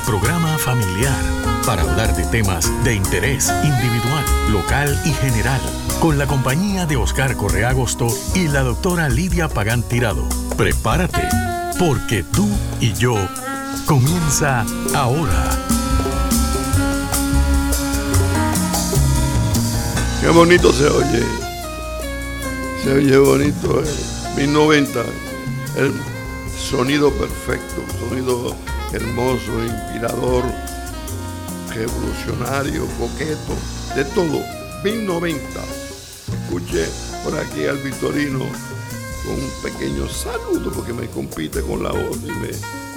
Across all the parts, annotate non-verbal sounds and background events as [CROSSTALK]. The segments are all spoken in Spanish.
programa familiar para hablar de temas de interés individual, local y general, con la compañía de Oscar Correa Agosto y la doctora Lidia Pagán Tirado. Prepárate, porque tú y yo comienza ahora. Qué bonito se oye. Se oye bonito. Eh. 1090. El sonido perfecto, sonido hermoso, inspirador, revolucionario, coqueto, de todo. 1090. Escuché por aquí al Victorino con un pequeño saludo porque me compite con la voz y me,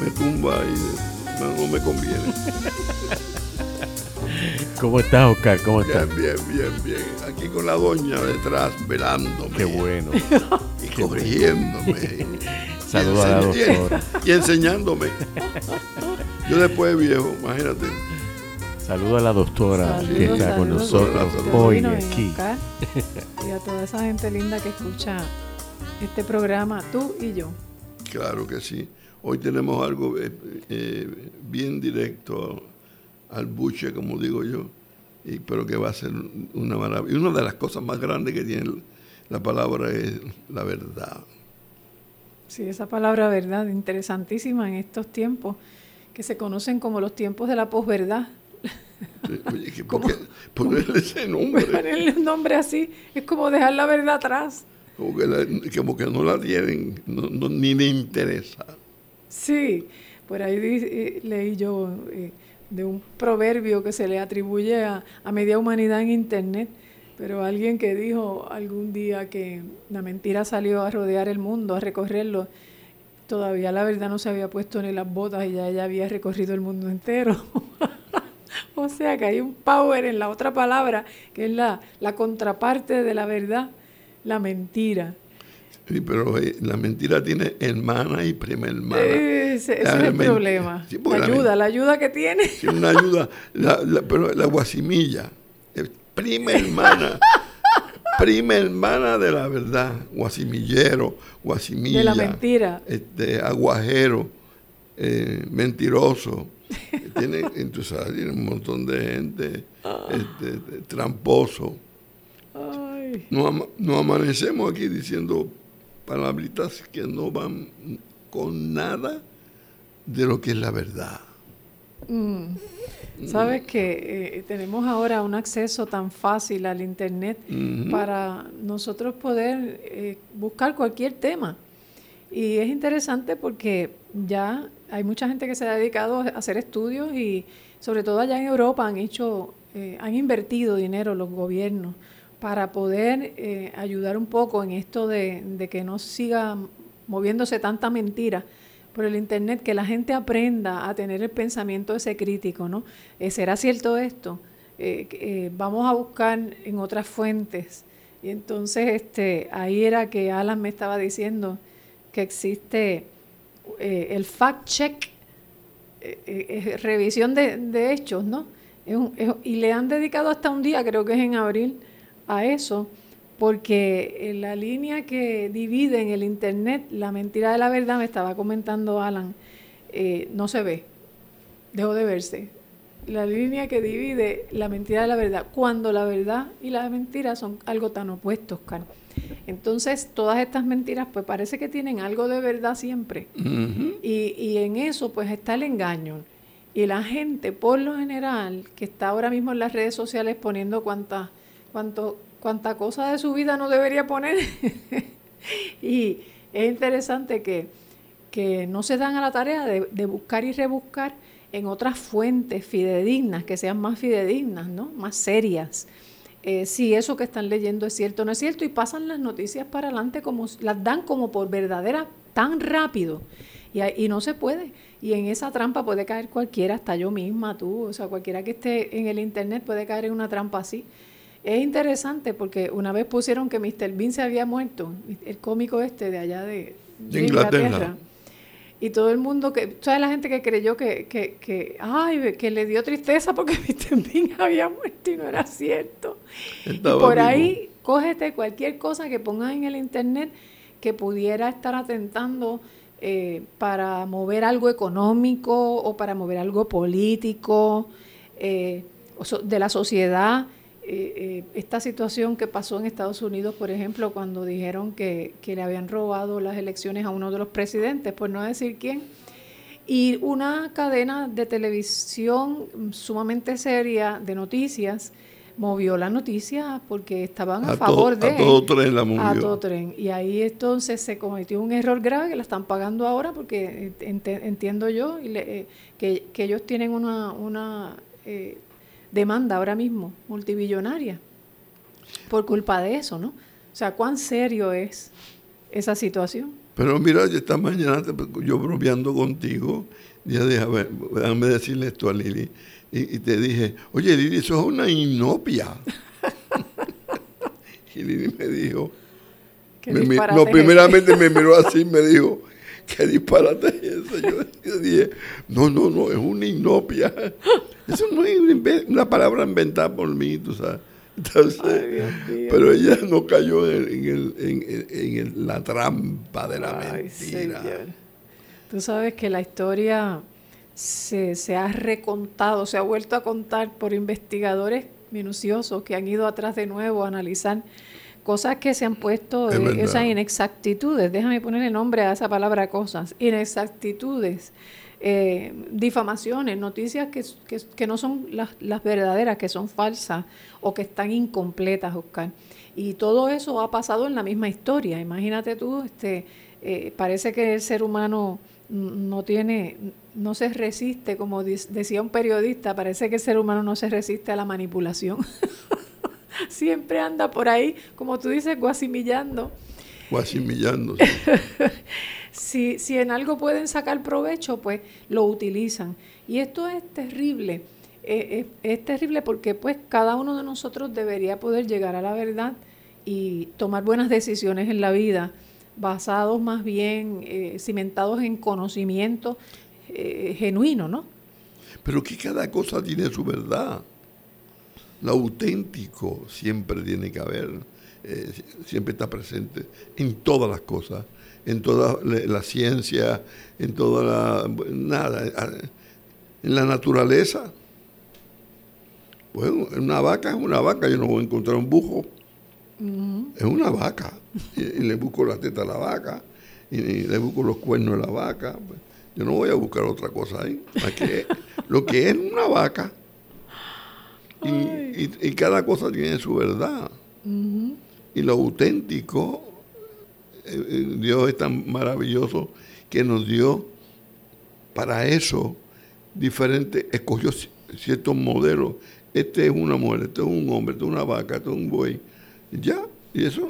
me tumba y no, no me conviene. [LAUGHS] ¿Cómo estás, Oscar? ¿Cómo Bien, estás? bien, bien, bien. Aquí con la doña detrás, velándome. Qué bueno. Y corrigiéndome. [LAUGHS] Saludos a la doctora. [LAUGHS] Y, enseñándome. Yo después viejo, imagínate. Saludos a la doctora que Saludos, está con nosotros doctor hoy aquí. [LAUGHS] Y a toda esa gente linda que escucha este programa, tú y yo. Claro que sí. Hoy tenemos algo eh, eh, bien directo al buche, como digo yo, y, pero que va a ser una maravilla. Y una de las cosas más grandes que tiene la palabra es la verdad. Sí, esa palabra verdad, interesantísima en estos tiempos, que se conocen como los tiempos de la posverdad. Oye, [LAUGHS] ¿por qué ponerle ese nombre? Ponerle un nombre así es como dejar la verdad atrás. Como que, la- como que no la tienen, no- no- ni le interesa. Sí, por ahí eh, leí yo eh, de un proverbio que se le atribuye a, a media humanidad en Internet, pero alguien que dijo algún día que la mentira salió a rodear el mundo, a recorrerlo, todavía la verdad no se había puesto ni las botas y ya ella había recorrido el mundo entero. [LAUGHS] o sea que hay un power en la otra palabra, que es la, la contraparte de la verdad, la mentira. Sí, pero eh, la mentira tiene hermana y prima hermana. Ese, ese es el problema. Sí, la la ayuda, la ayuda que tiene. Tiene una ayuda, la- la- pero la guasimilla, prima hermana, prima hermana de la verdad, guasimillero, guasimilla. De la mentira. Este, aguajero, eh, mentiroso. Tiene, entonces, tiene un montón de gente este, tramposo. Ay, Nos, ama- nos amanecemos aquí diciendo palabritas que no van con nada de lo que es la verdad. Sabes que eh, tenemos ahora un acceso tan fácil al Internet para nosotros poder eh, buscar cualquier tema. Y es interesante porque ya hay mucha gente que se ha dedicado a hacer estudios y sobre todo allá en Europa han hecho, eh, han invertido dinero los gobiernos para poder eh, ayudar un poco en esto de, de que no siga moviéndose tanta mentira por el internet, que la gente aprenda a tener el pensamiento ese crítico, ¿no? Eh, ¿Será cierto esto? Eh, eh, vamos a buscar en otras fuentes. Y entonces este, ahí era que Alan me estaba diciendo que existe el fact check, eh, revisión de, hechos, ¿no? Y le han dedicado hasta un día, creo que es en abril, a eso, porque en la línea que divide en el Internet la mentira de la verdad, me estaba comentando Alan, eh, no se ve, dejó de verse. La línea que divide la mentira de la verdad, cuando la verdad y la mentira son algo tan opuestos, Oscar. Entonces, todas estas mentiras, pues parece que tienen algo de verdad siempre. y, y en eso, pues está el engaño. Y la gente, por lo general, que está ahora mismo en las redes sociales poniendo cuánta, cuánto, cuánta cosa de su vida no debería poner. [LAUGHS] y es interesante que, que no se dan a la tarea de, buscar y rebuscar en otras fuentes fidedignas, que sean más fidedignas, ¿no? Más serias. Eh, si eso que están leyendo es cierto o no es cierto, y pasan las noticias para adelante como las dan como por verdaderas tan rápido. Y, y no se puede. Y en esa trampa puede caer cualquiera, hasta yo misma, tú, o sea, cualquiera que esté en el Internet puede caer en una trampa así. Es interesante porque una vez pusieron que Mr. Bean se había muerto, el cómico este de allá de, Inglaterra. Y todo el mundo, que, ¿sabes la gente que creyó que, que, que, ay, que le dio tristeza porque [LAUGHS] Mr. Bean había muerto y no era cierto? y por ahí, cógete cualquier cosa que pongas en el internet que pudiera estar atentando eh, para mover algo económico o para mover algo político eh, de la sociedad. Eh, esta situación que pasó en Estados Unidos, por ejemplo, cuando dijeron que, que, le habían robado las elecciones a uno de los presidentes, por no decir quién, y una cadena de televisión sumamente seria de noticias movió la noticia porque estaban a, favor de... A todo tren la movió. A todo tren. Y ahí entonces se cometió un error grave que la están pagando ahora porque entiendo yo eh, que, ellos tienen una, una eh, demanda ahora mismo multibillonaria por culpa de eso, ¿no? O sea, ¿cuán serio es esa situación? Pero mira, esta mañana yo bromeando contigo, ya déjame, déjame decirle esto a Lili y, te dije, oye Lili, eso es una inopia. [LAUGHS] y Lili me dijo, no, primeramente me miró así y me dijo, [LAUGHS] ¿qué disparate es eso? Yo, dije, no, no, no, es una inopia. [LAUGHS] Eso no es una palabra inventada por mí, tú sabes. Entonces, pero ella no cayó en, el, en, en, la trampa de la mentira. Tú sabes que la historia se, ha recontado, se ha vuelto a contar por investigadores minuciosos que han ido atrás de nuevo a analizar cosas que se han puesto, eh, esas inexactitudes, déjame ponerle nombre a esa palabra cosas, inexactitudes, eh, difamaciones, noticias que, que, no son las, las, verdaderas, que son falsas o que están incompletas, Oscar. Y todo eso ha pasado en la misma historia. Imagínate tú, este, eh, parece que el ser humano no tiene, no se resiste, como decía un periodista, parece que el ser humano no se resiste a la manipulación. [LAUGHS] [LAUGHS] Siempre anda por ahí, como tú dices, guasimillando. Guasimillando. [LAUGHS] si, si en algo pueden sacar provecho, pues lo utilizan. Y esto es terrible. Eh, es, es terrible porque pues cada uno de nosotros debería poder llegar a la verdad y tomar buenas decisiones en la vida basados más bien, eh, cimentados en conocimiento eh, genuino, ¿no? Pero que cada cosa tiene su verdad. Lo auténtico siempre tiene que haber, eh, siempre está presente en todas las cosas, en toda la, ciencia, en toda la... nada, en la naturaleza. Bueno, una vaca es una vaca, yo no voy a encontrar un bujo. Es una vaca. Y, le busco la teta a la vaca, y, le busco los cuernos a la vaca. Yo no voy a buscar otra cosa ahí. lo que es una vaca. Y, cada cosa tiene su verdad. Y lo auténtico, eh, eh, Dios es tan maravilloso que nos dio para eso diferentes, escogió ciertos modelos. Este es una mujer, este es un hombre, este es una vaca, este es un buey ya, y eso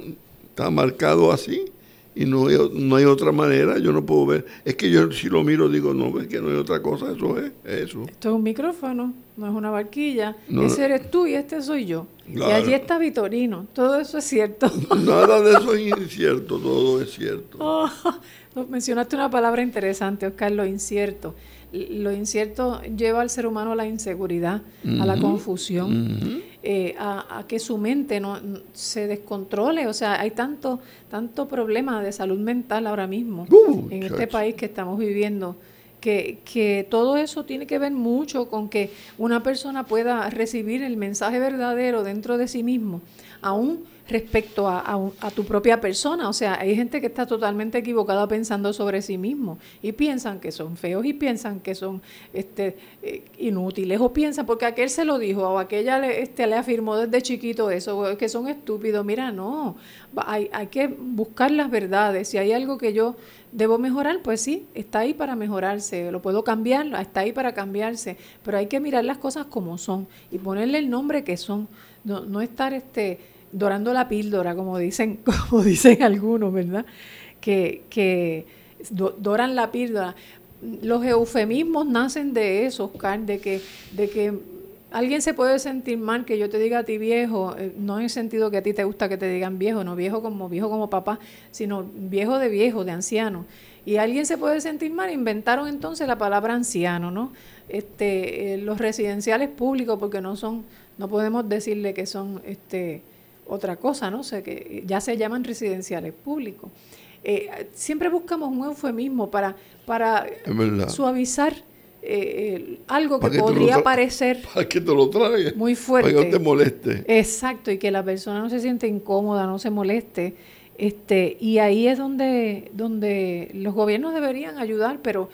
está marcado así y no hay, no hay otra manera, yo no puedo ver. Es que yo si lo miro digo, no, es que no hay otra cosa, eso es eso. Esto es un micrófono, no es una barquilla. Ese eres tú y este soy yo. Y allí está Vitorino, todo eso es cierto. [LAUGHS] Nada de eso es incierto, todo es cierto. Oh, [LAUGHS] mencionaste una palabra interesante, Oscar, lo incierto lo incierto lleva al ser humano a la inseguridad, a la confusión, eh, a, que su mente no se descontrole. O sea, hay tanto, tanto problema de salud mental ahora mismo uh, en este país que estamos viviendo. Que, que todo eso tiene que ver mucho con que una persona pueda recibir el mensaje verdadero dentro de sí mismo, aún respecto a, tu propia persona. O sea, hay gente que está totalmente equivocada pensando sobre sí mismo y piensan que son feos y piensan que son este, eh, inútiles o piensan, porque aquel se lo dijo o aquella le, este, le afirmó desde chiquito eso, que son estúpidos. Mira, no, hay, que buscar las verdades. Si hay algo que yo debo mejorar, pues sí, está ahí para mejorarse, lo puedo cambiar, está ahí para cambiarse, pero hay que mirar las cosas como son y ponerle el nombre que son, no, no estar este dorando la píldora, como dicen, [LAUGHS] como dicen algunos, ¿verdad? Que, doran la píldora. Los eufemismos nacen de eso, Oscar, de que, de que alguien se puede sentir mal que yo te diga a ti viejo, eh, no en el sentido que a ti te gusta que te digan viejo, no viejo como viejo como papá, sino viejo de viejo, de anciano. Y alguien se puede sentir mal, inventaron entonces la palabra anciano, ¿no? Este, eh, los residenciales públicos, porque no son, no podemos decirle que son este, otra cosa, ¿no? sé que ya se llaman residenciales públicos. Eh, siempre buscamos un eufemismo para, para suavizar eh, algo que, podría parecer [LAUGHS] para que te lo traiga, muy fuerte. Para que no te moleste. Exacto, y que la persona no se siente incómoda, no se moleste. Este, y ahí es donde, donde los gobiernos deberían ayudar, pero eh,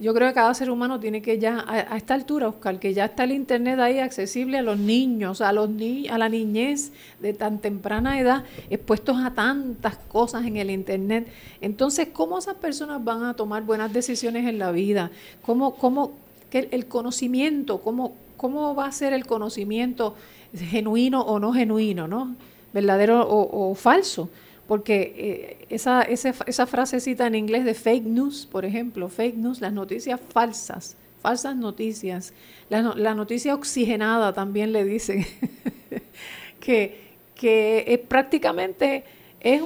yo creo que cada ser humano tiene que ya, a, esta altura, Oscar, que ya está el Internet ahí accesible a los niños, a, los ni a la niñez de tan temprana edad, expuestos a tantas cosas en el Internet. Entonces, ¿cómo esas personas van a tomar buenas decisiones en la vida? ¿Cómo, cómo que el conocimiento, cómo, cómo va a ser el conocimiento genuino o no genuino, ¿no? verdadero o falso? Porque eh, esa, esa, frasecita en inglés de fake news, por ejemplo, fake news, las noticias falsas, falsas noticias, la, la noticia oxigenada también le dicen, [LAUGHS] que, que prácticamente es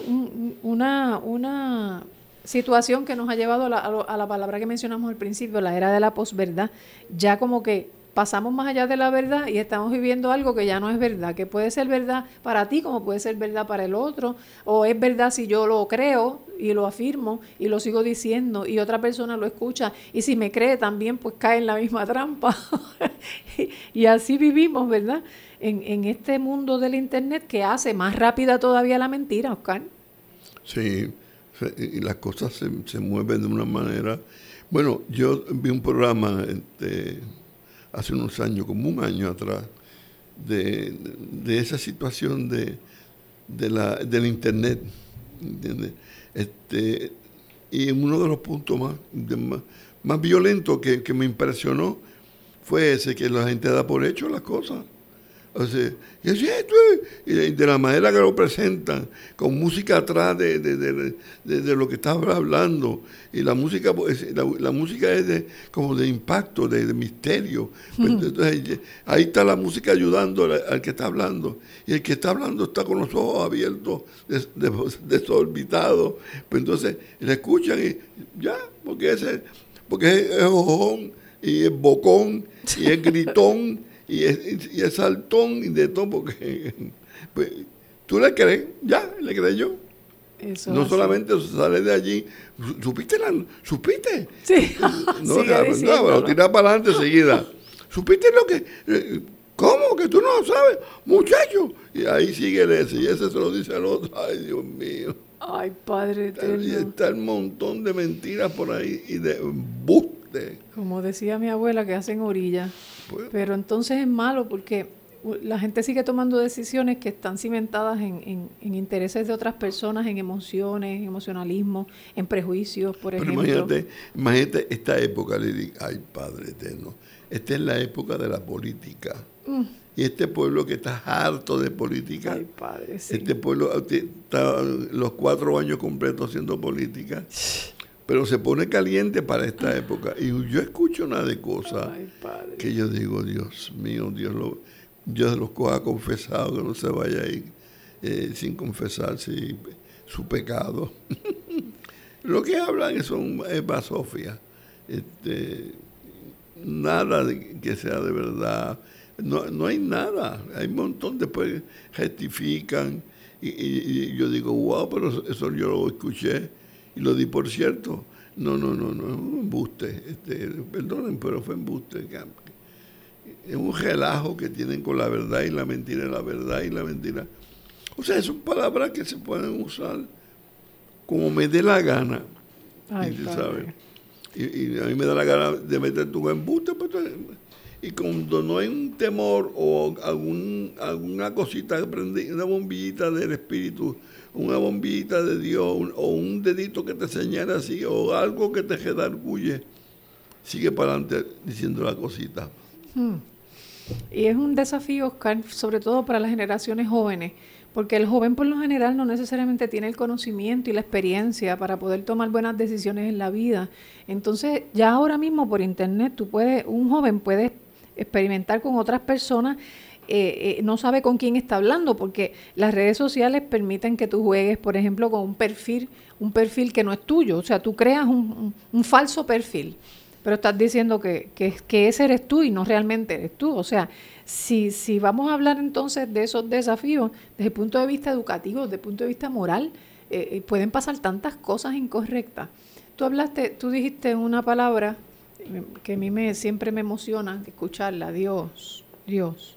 una, una situación que nos ha llevado a la, a la palabra que mencionamos al principio, la era de la posverdad, ya como que pasamos más allá de la verdad y estamos viviendo algo que ya no es verdad, que puede ser verdad para ti como puede ser verdad para el otro, o es verdad si yo lo creo y lo afirmo y lo sigo diciendo y otra persona lo escucha y si me cree también pues cae en la misma trampa. [LAUGHS] y así vivimos, ¿verdad? En, en este mundo del Internet que hace más rápida todavía la mentira, Oscar. Sí, y las cosas se, se mueven de una manera... Bueno, yo vi un programa... Este, hace unos años, como un año atrás, de, esa situación de, la, del Internet. ¿entiendes? Este, y uno de los puntos más, más, violentos que, que me impresionó fue ese, que la gente da por hecho las cosas. O sea, y, de, la manera que lo presentan, con música atrás de, de, lo que estaba hablando. Y la música pues, la, música es de, como de impacto, de, misterio. Pues, entonces, ahí está la música ayudando al, que está hablando. Y el que está hablando está con los ojos abiertos, desorbitados. Pues entonces le escuchan y ya, porque, ese, porque es, es ojón y es bocón y es gritón [LAUGHS] y es, y es saltón y de todo, porque pues, tú le crees, ya, le crees yo. no solamente sale de allí, ¿supiste? La, ¿Supiste? Sí. No, [LAUGHS] no, lo tira para adelante enseguida. ¿Supiste lo que.? Eh, ¿Cómo? Que tú no lo sabes, muchacho. Y ahí sigue ese, y ese se lo dice al otro. Ay, Dios mío. Ay, Padre eterno. Y está el montón de mentiras por ahí y de buste. Como decía mi abuela, que hacen orilla. Pero entonces es malo porque la gente sigue tomando decisiones que están cimentadas en, intereses de otras personas, en emociones, en emocionalismo, en prejuicios, por ejemplo. Imagínate, imagínate esta época, digo, ay Padre eterno, esta es la época de la política. Mm. Y este pueblo que está harto de política, ay, padre, este pueblo está los cuatro años completos haciendo política pero se pone caliente para esta época. Y yo escucho una de cosas que yo digo, Dios mío, Dios, lo, Dios los coja confesado, que no se vaya ahí eh, sin confesar su pecado. [LAUGHS] Lo que hablan es, un, es basofia. Este, nada que sea de verdad. No, no hay nada. Hay un montón, después rectifican. Y, y, yo digo, wow, pero eso yo lo escuché y lo di por cierto. No, no, no, no, es un embuste. Este, perdonen, pero fue embuste. Es un relajo que tienen con la verdad y la mentira, la verdad y la mentira. O sea, son palabras que se pueden usar como me dé la gana. y, a mí me da la gana de meter tu embuste, pues, y cuando no hay un temor o algún, alguna cosita, una bombillita del espíritu una bombita de Dios o un dedito que te señala así o algo que te redarguye, sigue para adelante diciendo la cosita. Hmm. Y es un desafío, Oscar, sobre todo para las generaciones jóvenes, porque el joven por lo general no necesariamente tiene el conocimiento y la experiencia para poder tomar buenas decisiones en la vida. Entonces, ya ahora mismo por internet, puedes, un joven puede experimentar con otras personas eh, eh, no sabe con quién está hablando, porque las redes sociales permiten que tú juegues, por ejemplo, con un perfil, un perfil que no es tuyo. O sea, tú creas un, falso perfil, pero estás diciendo que, ese eres tú y no realmente eres tú. O sea, si, si vamos a hablar entonces de esos desafíos desde el punto de vista educativo, desde el punto de vista moral, eh, pueden pasar tantas cosas incorrectas. Tú hablaste, tú dijiste una palabra que a mí me, siempre me emociona escucharla, Dios, Dios.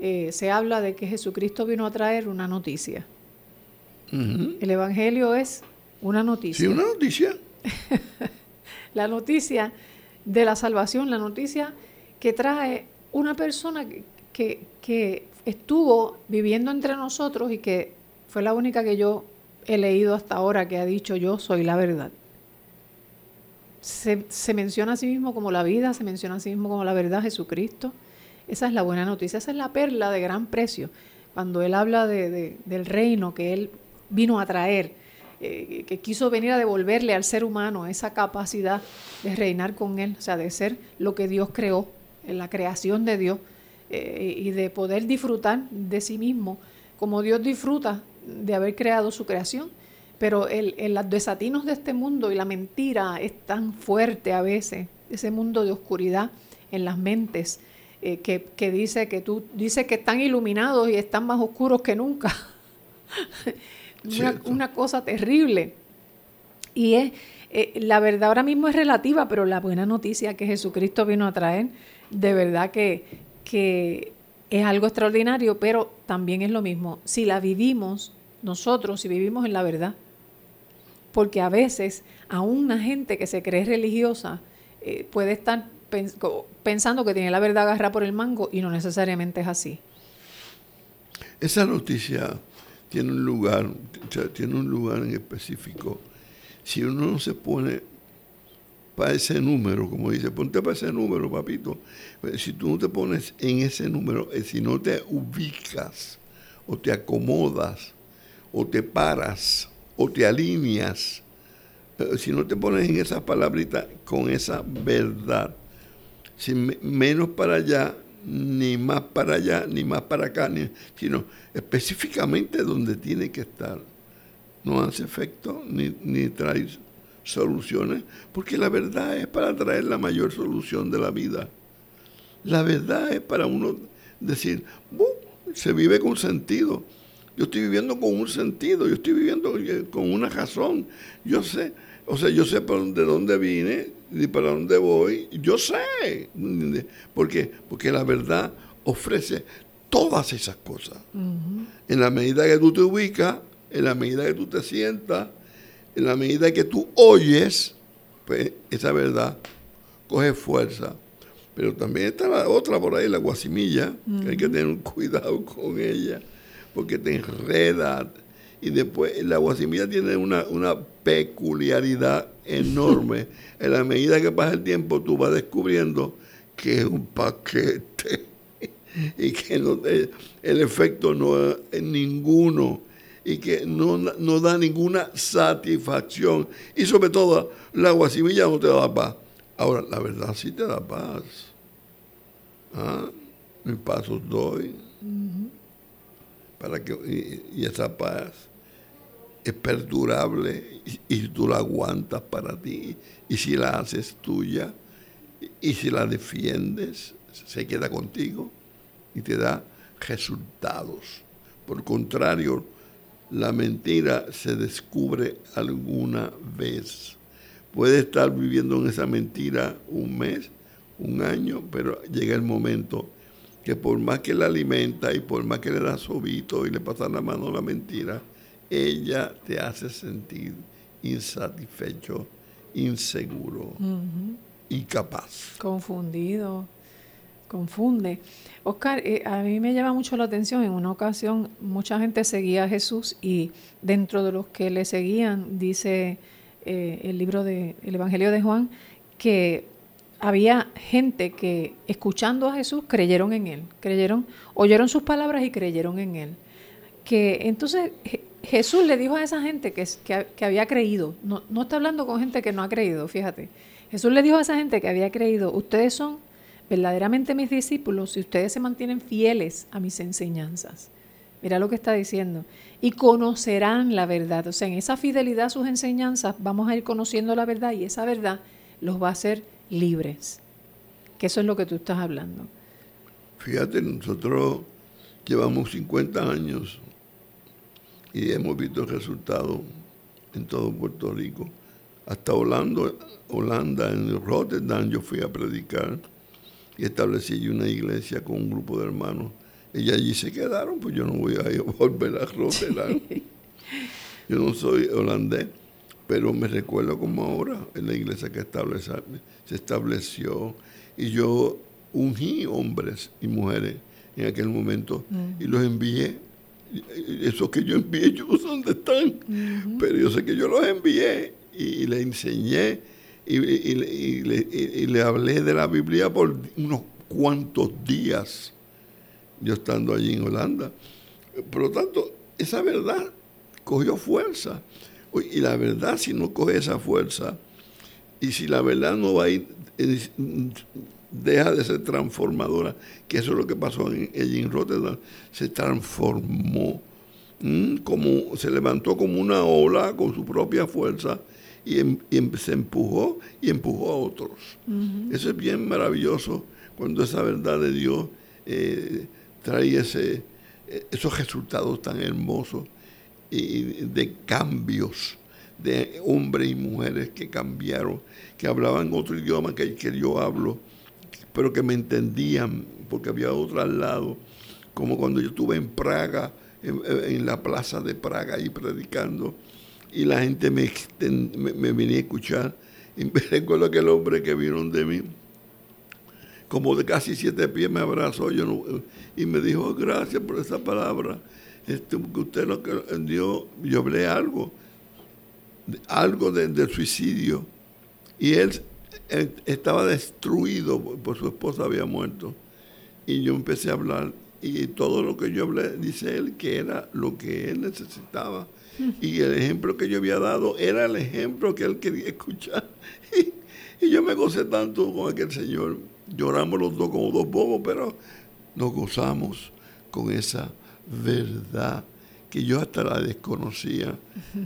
Eh, se habla de que Jesucristo vino a traer una noticia. El Evangelio es una noticia. Sí, una noticia. [LAUGHS] la noticia de la salvación, la noticia que trae una persona que, que, estuvo viviendo entre nosotros y que fue la única que yo he leído hasta ahora que ha dicho yo soy la verdad. Se, se, menciona a sí mismo como la vida, se menciona a sí mismo como la verdad, Jesucristo. Esa es la buena noticia, esa es la perla de gran precio. Cuando él habla de, del reino que él vino a traer, eh, que quiso venir a devolverle al ser humano esa capacidad de reinar con él, o sea, de ser lo que Dios creó, en la creación de Dios, eh, y de poder disfrutar de sí mismo, como Dios disfruta de haber creado su creación. Pero el, el, los desatinos de este mundo y la mentira es tan fuerte a veces, ese mundo de oscuridad en las mentes, eh, que, dice que tú dice que están iluminados y están más oscuros que nunca. [LAUGHS] una, cosa terrible. Y es, eh, la verdad ahora mismo es relativa, pero la buena noticia que Jesucristo vino a traer, de verdad que, que es algo extraordinario, pero también es lo mismo. Si la vivimos nosotros, si vivimos en la verdad, porque a veces a una gente que se cree religiosa eh, puede estar pensando que tiene la verdad agarrada por el mango y no necesariamente es así. Esa noticia tiene un lugar, tiene un lugar en específico. Si uno no se pone para ese número, como dice, ponte para ese número, papito. Pues, si tú no te pones en ese número, eh, si no te ubicas o te acomodas o te paras o te alineas, eh, si no te pones en esas palabritas con esa verdad, sin menos para allá, ni más para allá, ni más para acá, sino específicamente donde tiene que estar. No hace efecto ni, ni trae soluciones, porque la verdad es para traer la mayor solución de la vida. La verdad es para uno decir, se vive con sentido. Yo estoy viviendo con un sentido, yo estoy viviendo eh, con una razón. Yo sé, o sea, yo sé de dónde vine, ni para dónde voy, yo sé. ¿Por qué? Porque la verdad ofrece todas esas cosas. En la medida que tú te ubicas, en la medida que tú te sientas, en la medida que tú oyes, pues esa verdad coge fuerza. Pero también está la otra por ahí, la guasimilla, que hay que tener cuidado con ella, porque te enreda. Y después la guasimilla tiene una, una peculiaridad enorme. [LAUGHS] en la medida que pasa el tiempo, tú vas descubriendo que es un paquete [LAUGHS] y que no, el efecto no es ninguno y que no, da ninguna satisfacción. Y sobre todo, la guasimilla no te da paz. Ahora, la verdad sí te da paz. ¿Ah? Mis pasos doy. Para que, y esa paz es perdurable y, tú la aguantas para ti y si la haces tuya y si la defiendes, se queda contigo y te da resultados. Por contrario, la mentira se descubre alguna vez. Puede estar viviendo en esa mentira un mes, un año, pero llega el momento que por más que la alimenta y por más que le da sobito y le pasa la mano la mentira, ella te hace sentir insatisfecho, inseguro, incapaz. Confundido, confunde. Oscar, eh, a mí me llama mucho la atención, en una ocasión mucha gente seguía a Jesús y dentro de los que le seguían, dice eh, el libro del Evangelio de Juan, que había gente que escuchando a Jesús creyeron en él, creyeron, oyeron sus palabras y creyeron en él que entonces Jesús le dijo a esa gente que, que, había creído, no, no está hablando con gente que no ha creído, fíjate. Jesús le dijo a esa gente que había creído, ustedes son verdaderamente mis discípulos si ustedes se mantienen fieles a mis enseñanzas. Mira lo que está diciendo. Y conocerán la verdad. O sea, en esa fidelidad a sus enseñanzas vamos a ir conociendo la verdad y esa verdad los va a hacer libres. Que eso es lo que tú estás hablando. Fíjate, nosotros llevamos 50 años y hemos visto el resultado en todo Puerto Rico. Hasta Holanda, Holanda, en Rotterdam, yo fui a predicar y establecí una iglesia con un grupo de hermanos. Y allí se quedaron, pues yo no voy a [LAUGHS] volver a Rotterdam. [LAUGHS] Yo no soy holandés, pero me recuerdo como ahora en la iglesia que se estableció y yo ungí hombres y mujeres en aquel momento y los envié. Esos que yo envié, yo no sé dónde están, pero yo sé que yo los envié y, les enseñé y, y, le, hablé de la Biblia por unos cuantos días, yo estando allí en Holanda. Por lo tanto, esa verdad cogió fuerza. Y la verdad, si no coge esa fuerza, y si la verdad no va a ir deja de ser transformadora, que eso es lo que pasó en, en Rotterdam, se transformó, como se levantó como una ola con su propia fuerza y, em, em, se empujó y empujó a otros. Eso es bien maravilloso cuando esa verdad de Dios eh, trae ese, eh, esos resultados tan hermosos y de cambios de hombres y mujeres que cambiaron, que hablaban otro idioma que, que yo hablo, pero que me entendían, porque había otro al lado, como cuando yo estuve en Praga, en, la plaza de Praga, ahí predicando, y la gente me, me, venía a escuchar. Y [LAUGHS] me recuerdo que el hombre que vino de mí, como de casi siete pies, me abrazó yo y me dijo, gracias por esa palabra. Este, usted lo que dio, yo hablé algo, algo del suicidio. Y él estaba destruido, por su esposa había muerto. Y yo empecé a hablar y todo lo que yo hablé, dice él, que era lo que él necesitaba. [LAUGHS] Y el ejemplo que yo había dado era el ejemplo que él quería escuchar. [LAUGHS] Y, yo me gocé tanto con aquel señor. Lloramos los dos como dos bobos, pero nos gozamos con esa verdad que yo hasta la desconocía,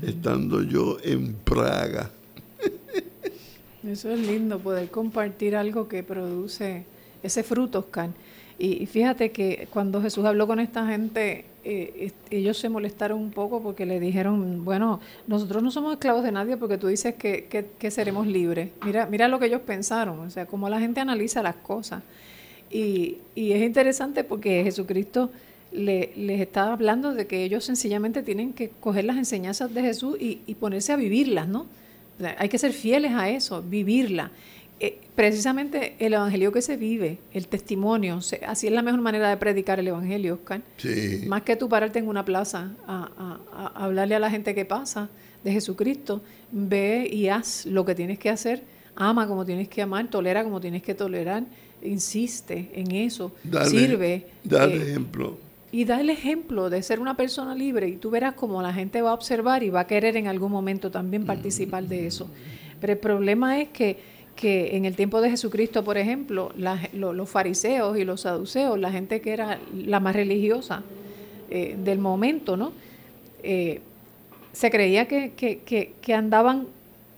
estando yo en Praga. [LAUGHS] Eso es lindo, poder compartir algo que produce ese fruto, Oscar. Y, fíjate que cuando Jesús habló con esta gente, eh, ellos se molestaron un poco porque le dijeron, bueno, nosotros no somos esclavos de nadie porque tú dices que, que, seremos libres. Mira, mira lo que ellos pensaron, o sea, cómo la gente analiza las cosas. Y, y es interesante porque Jesucristo le, les estaba hablando de que ellos sencillamente tienen que coger las enseñanzas de Jesús y, y ponerse a vivirlas, ¿no? hay que ser fieles a eso, vivirla. Eh, precisamente el evangelio que se vive, el testimonio, así es la mejor manera de predicar el evangelio, Oscar. Más que tú pararte en una plaza a, hablarle a la gente que pasa de Jesucristo, ve y haz lo que tienes que hacer, ama como tienes que amar, tolera como tienes que tolerar, insiste en eso, sirve. Dale eh, ejemplo y da el ejemplo de ser una persona libre y tú verás cómo la gente va a observar y va a querer en algún momento también participar de eso. Pero el problema es que, que en el tiempo de Jesucristo, por ejemplo, los fariseos y los saduceos, la gente que era la más religiosa eh, del momento, ¿no? Eh, se creía que, que, que andaban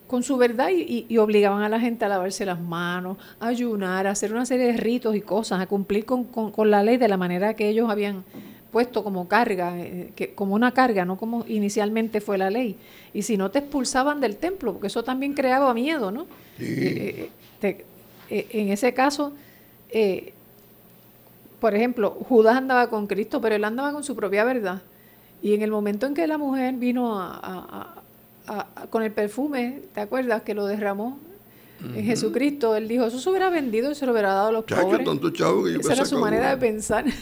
con su verdad y, obligaban a la gente a lavarse las manos, a ayunar, a hacer una serie de ritos y cosas, a cumplir con, la ley de la manera que ellos habían puesto como carga, eh, que, como una carga, no como inicialmente fue la ley. Y si no te expulsaban del templo, porque eso también creaba miedo, ¿no? Eh, eh, en ese caso, por ejemplo, Judas andaba con Cristo, pero él andaba con su propia verdad. Y en el momento en que la mujer vino a con el perfume, ¿te acuerdas? Que lo derramó en Jesucristo. Él dijo, eso se hubiera vendido y se lo hubiera dado a los pobres. esa era su manera de pensar. [LAUGHS]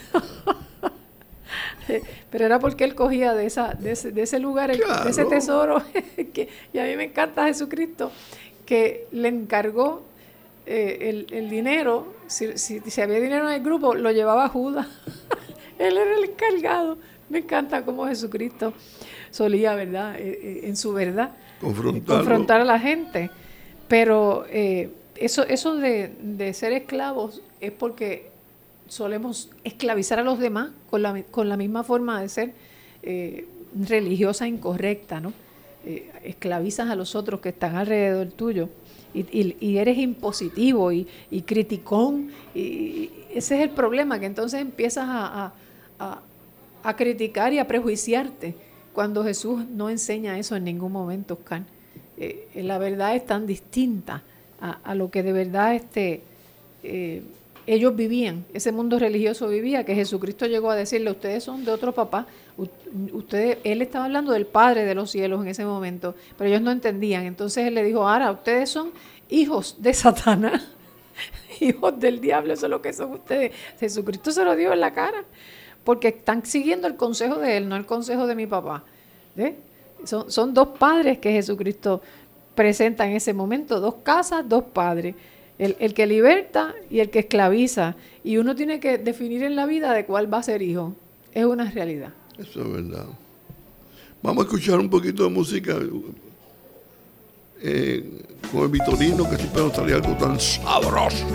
Pero era porque él cogía de, esa, de, ese, lugar, de ese tesoro. [LAUGHS] que, y a mí me encanta Jesucristo, que le encargó eh, el, dinero. Si, si, si, había dinero en el grupo, lo llevaba a Judas. [LAUGHS] él era el encargado. Me encanta cómo Jesucristo solía, ¿verdad? Eh, eh, en su verdad, confrontar a la gente. Pero eh, eso, eso de, de ser esclavos es porque solemos esclavizar a los demás con la, con la misma forma de ser eh, religiosa incorrecta, ¿no? Esclavizas a los otros que están alrededor tuyo y, y- y eres impositivo y, y criticón. Y, y ese es el problema, que entonces empiezas a, a- a- a criticar y a prejuiciarte cuando Jesús no enseña eso en ningún momento, Oscar. Eh, la verdad es tan distinta a, lo que de verdad este, eh, ellos vivían, ese mundo religioso vivía, que Jesucristo llegó a decirle, ustedes son de otro papá, ustedes, él estaba hablando del Padre de los cielos en ese momento, pero ellos no entendían. Entonces él le dijo, ahora ustedes son hijos de Satanás, [LAUGHS] hijos del diablo, eso es lo que son ustedes. Jesucristo se lo dio en la cara, porque están siguiendo el consejo de él, no el consejo de mi papá. ¿Ve? Son, son dos padres que Jesucristo presenta en ese momento, dos casas, dos padres. El, el que liberta y el que esclaviza. Y uno tiene que definir en la vida de cuál va a ser hijo. Es una realidad. Eso es verdad. Vamos a escuchar un poquito de música eh, con el Vitorino, que siempre nos trae algo tan sabroso.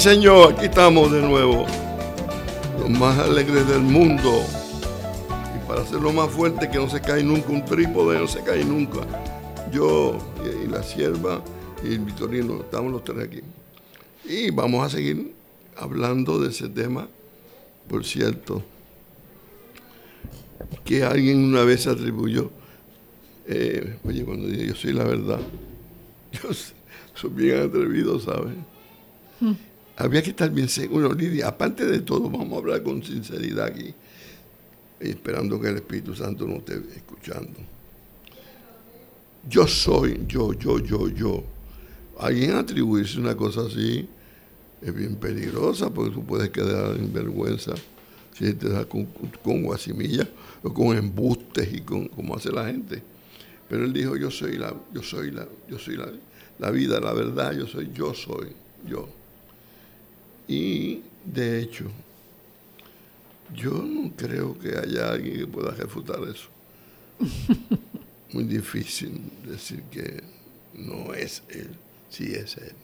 Señor, aquí estamos de nuevo. Los más alegres del mundo. Y para hacerlo más fuerte, que no se cae nunca un trípode, no se cae nunca. Yo y la sierva y el Vitorino, estamos los tres aquí. Y vamos a seguir hablando de ese tema, por cierto, que alguien una vez atribuyó, eh, oye, cuando digo yo soy la verdad, [LAUGHS] yo soy bien atrevido, ¿sabes? Había que estar bien seguro, Lidia. Aparte de todo, vamos a hablar con sinceridad aquí, esperando que el Espíritu Santo nos esté escuchando. Yo soy, yo, yo, yo, yo. Alguien atribuirse una cosa así es bien peligrosa porque tú puedes quedar en vergüenza si te da con, con guasimillas o con embustes y con como hace la gente. Pero él dijo, yo soy la, yo soy la, yo soy la, la vida, la verdad, yo soy, yo soy, yo. Y de hecho, yo no creo que haya alguien que pueda refutar eso. [LAUGHS] Muy difícil decir que no es él, sí es él.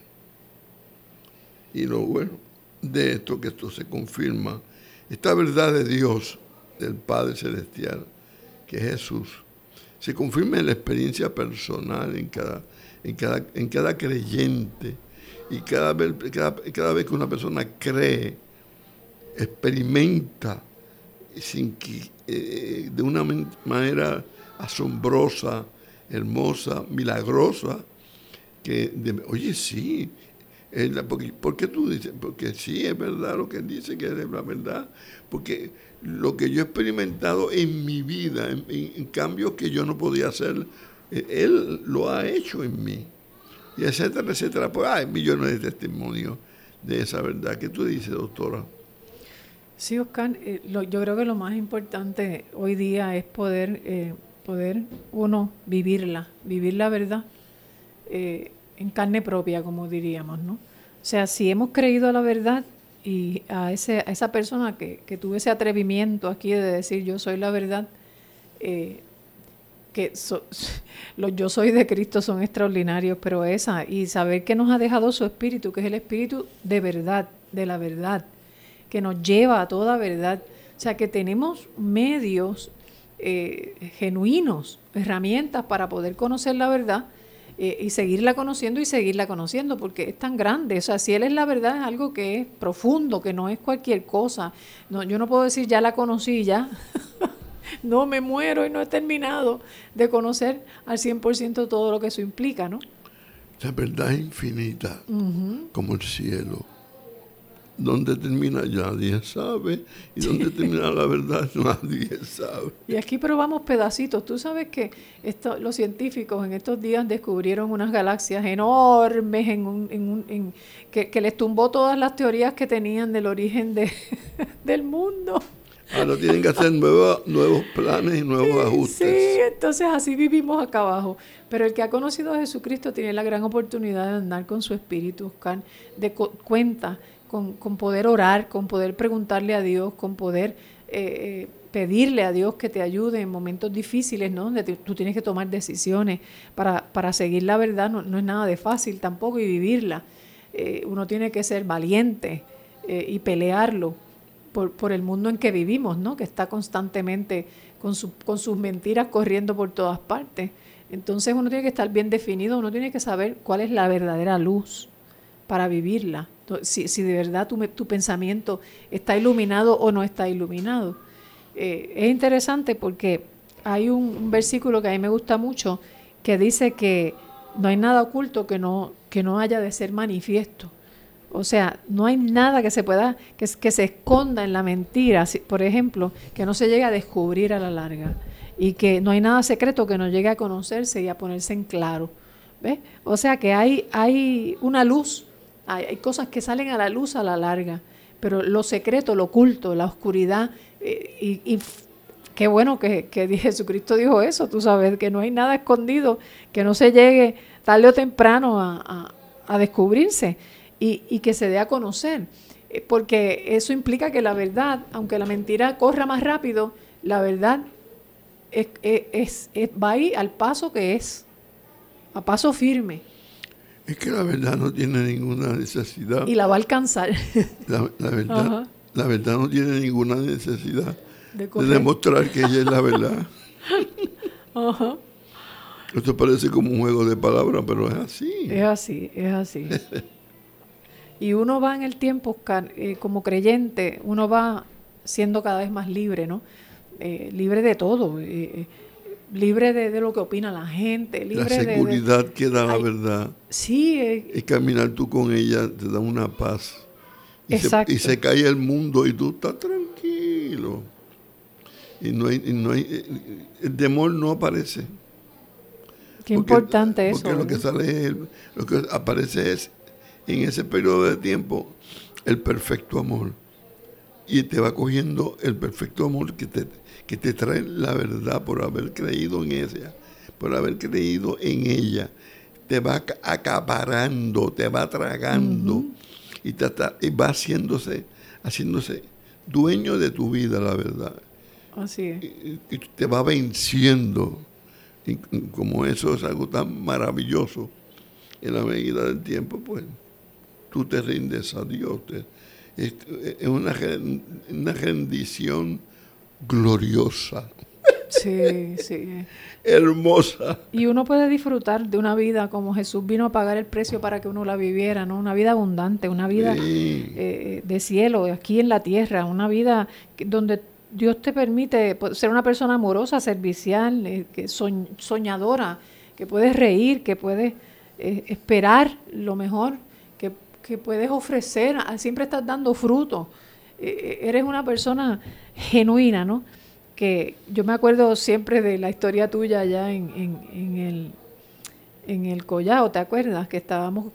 Y lo bueno de esto, que esto se confirma, esta verdad de Dios, del Padre Celestial, que es Jesús, se confirma en la experiencia personal en cada, en cada, en cada creyente y cada vez, cada, vez que una persona cree, experimenta sin eh, de una manera asombrosa, hermosa, milagrosa, que, oye, sí, ¿por qué tú dices? Porque sí, es verdad lo que él dice, que es la verdad. Porque lo que yo he experimentado en mi vida, en, en cambios que yo no podía hacer, eh, él lo ha hecho en mí y etcétera, etcétera. Pues hay millones de testimonios de esa verdad. ¿Qué tú dices, doctora? Sí, Oscar, eh, yo creo que lo más importante hoy día es poder, eh, poder uno vivirla, vivir la verdad eh, en carne propia, como diríamos, ¿no? O sea, si hemos creído la verdad y a, ese, a esa persona que, que tuvo ese atrevimiento aquí de decir yo soy la verdad, eh, que [LAUGHS] los yo soy de Cristo son extraordinarios, pero esa, y saber que nos ha dejado su espíritu, que es el espíritu de verdad, de la verdad, que nos lleva a toda verdad. O sea, que tenemos medios eh, genuinos, herramientas para poder conocer la verdad eh, y seguirla conociendo y seguirla conociendo, porque es tan grande. O sea, si Él es la verdad, es algo que es profundo, que no es cualquier cosa. No, yo no puedo decir ya la conocí, ya. [LAUGHS] no me muero y no he terminado de conocer al 100% todo lo que eso implica, ¿no? La verdad es infinita, como el cielo. ¿Dónde termina? Ya nadie sabe. ¿Y dónde termina la verdad? [LAUGHS] Nadie sabe. Y aquí probamos pedacitos. Tú sabes que esto, los científicos en estos días descubrieron unas galaxias enormes en un, en un, en, que, que, les tumbó todas las teorías que tenían del origen de, [LAUGHS] del mundo. Ahora tienen que hacer nuevos, nuevos planes y nuevos ajustes. Sí, entonces así vivimos acá abajo. Pero el que ha conocido a Jesucristo tiene la gran oportunidad de andar con su espíritu, de cuenta, con, con, poder orar, con poder preguntarle a Dios, con poder eh, eh, pedirle a Dios que te ayude en momentos difíciles, ¿no? Donde tú tienes que tomar decisiones para, para seguir la verdad. No, es nada de fácil tampoco y vivirla. Eh, uno tiene que ser valiente y pelearlo por, el mundo en que vivimos, ¿no? que está constantemente con, sus mentiras corriendo por todas partes. Entonces uno tiene que estar bien definido, uno tiene que saber cuál es la verdadera luz para vivirla. Si, de verdad tu, pensamiento está iluminado o no está iluminado. Eh, es interesante porque hay un, versículo que a mí me gusta mucho que dice que no hay nada oculto que no, que no haya de ser manifiesto. O sea, no hay nada que se pueda, que, que se esconda en la mentira, por ejemplo, que no se llegue a descubrir a la larga. Y que no hay nada secreto que no llegue a conocerse y a ponerse en claro. ¿Ves? O sea que hay, hay una luz, hay, cosas que salen a la luz a la larga, pero lo secreto, lo oculto, la oscuridad, eh, y, qué bueno que, que, Jesucristo dijo eso, tú sabes, que no hay nada escondido, que no se llegue tarde o temprano a, a descubrirse y, que se dé a conocer. Eh, porque eso implica que la verdad, aunque la mentira corra más rápido, la verdad es, va ahí al paso que es, a paso firme. Es que la verdad no tiene ninguna necesidad. Y la va a alcanzar. La, la verdad, Ajá. la verdad no tiene ninguna necesidad De demostrar que ella es la verdad. [LAUGHS] Ajá. Esto parece como un juego de palabras, pero es así. Es así, es así. [LAUGHS] y uno va en el tiempo, eh, como creyente, uno va siendo cada vez más libre, ¿no? Eh, libre de todo, eh, libre de, de lo que opina la gente, libre La de- de... seguridad que da la Ay, verdad. Sí, Y caminar tú con ella te da una paz. Y, Exacto. Se, y se cae el mundo y tú estás tranquilo. Y no hay, y no hay, el temor no aparece. qué Porque- importante eso. Porque lo que sale es lo que aparece es en ese periodo de tiempo el perfecto amor. Y te va cogiendo el perfecto amor que te, que te trae la verdad por haber creído en ella, por haber creído en ella. Te va aca- acaparando, te va tragando y, te, y va haciéndose, haciéndose dueño de tu vida, la verdad Así es. y, y te va venciendo. Y como eso es algo tan maravilloso, en la medida del tiempo, pues tú te rindes a Dios. es, una, una rendición gloriosa, Sí, sí. [LAUGHS] hermosa. Y uno puede disfrutar de una vida como Jesús vino a pagar el precio para que uno la viviera, ¿no? Una vida abundante, una vida Sí. eh, de cielo, aquí en la tierra, una vida donde Dios te permite pues, ser una persona amorosa, servicial, eh, que soñ- soñadora, que puedes reír, que puedes eh, esperar lo mejor, que, puedes ofrecer, ah, siempre estás dando fruto. Eh, eh, eres una persona genuina, ¿no? Que yo me acuerdo siempre de la historia tuya allá en, en- en el, en el Collao, ¿te acuerdas? Que estábamos,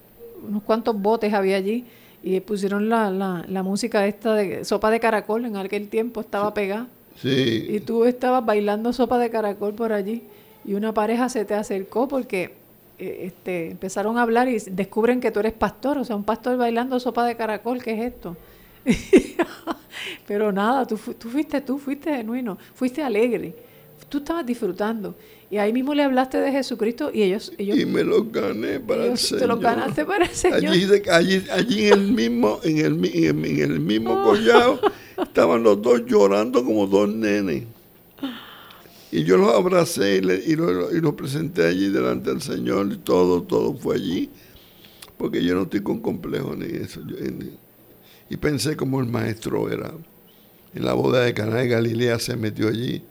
unos cuantos botes había allí y pusieron la, la, la música esta de sopa de caracol, en aquel tiempo estaba pegada. Sí. Y tú estabas bailando sopa de caracol por allí y una pareja se te acercó porque este, empezaron a hablar y descubren que tú eres pastor, o sea, un pastor bailando sopa de caracol, ¿qué es esto? [LAUGHS] Pero nada, tú, tú fuiste tú, fuiste genuino, fuiste alegre, tú estabas disfrutando y ahí mismo le hablaste de Jesucristo y ellos, ellos, y me lo gané para el Señor. te lo ganaste para el Señor. Allí, allí, allí en el mismo, en el, en mismo Oh. collado, [LAUGHS] estaban los dos llorando como dos nenes. Y yo los abracé y, le- y lo- los presenté allí delante del Señor y todo, todo fue allí. Porque yo no estoy con complejo ni eso. Yo- y pensé como el maestro era. En la boda de Caná de Galilea se metió allí,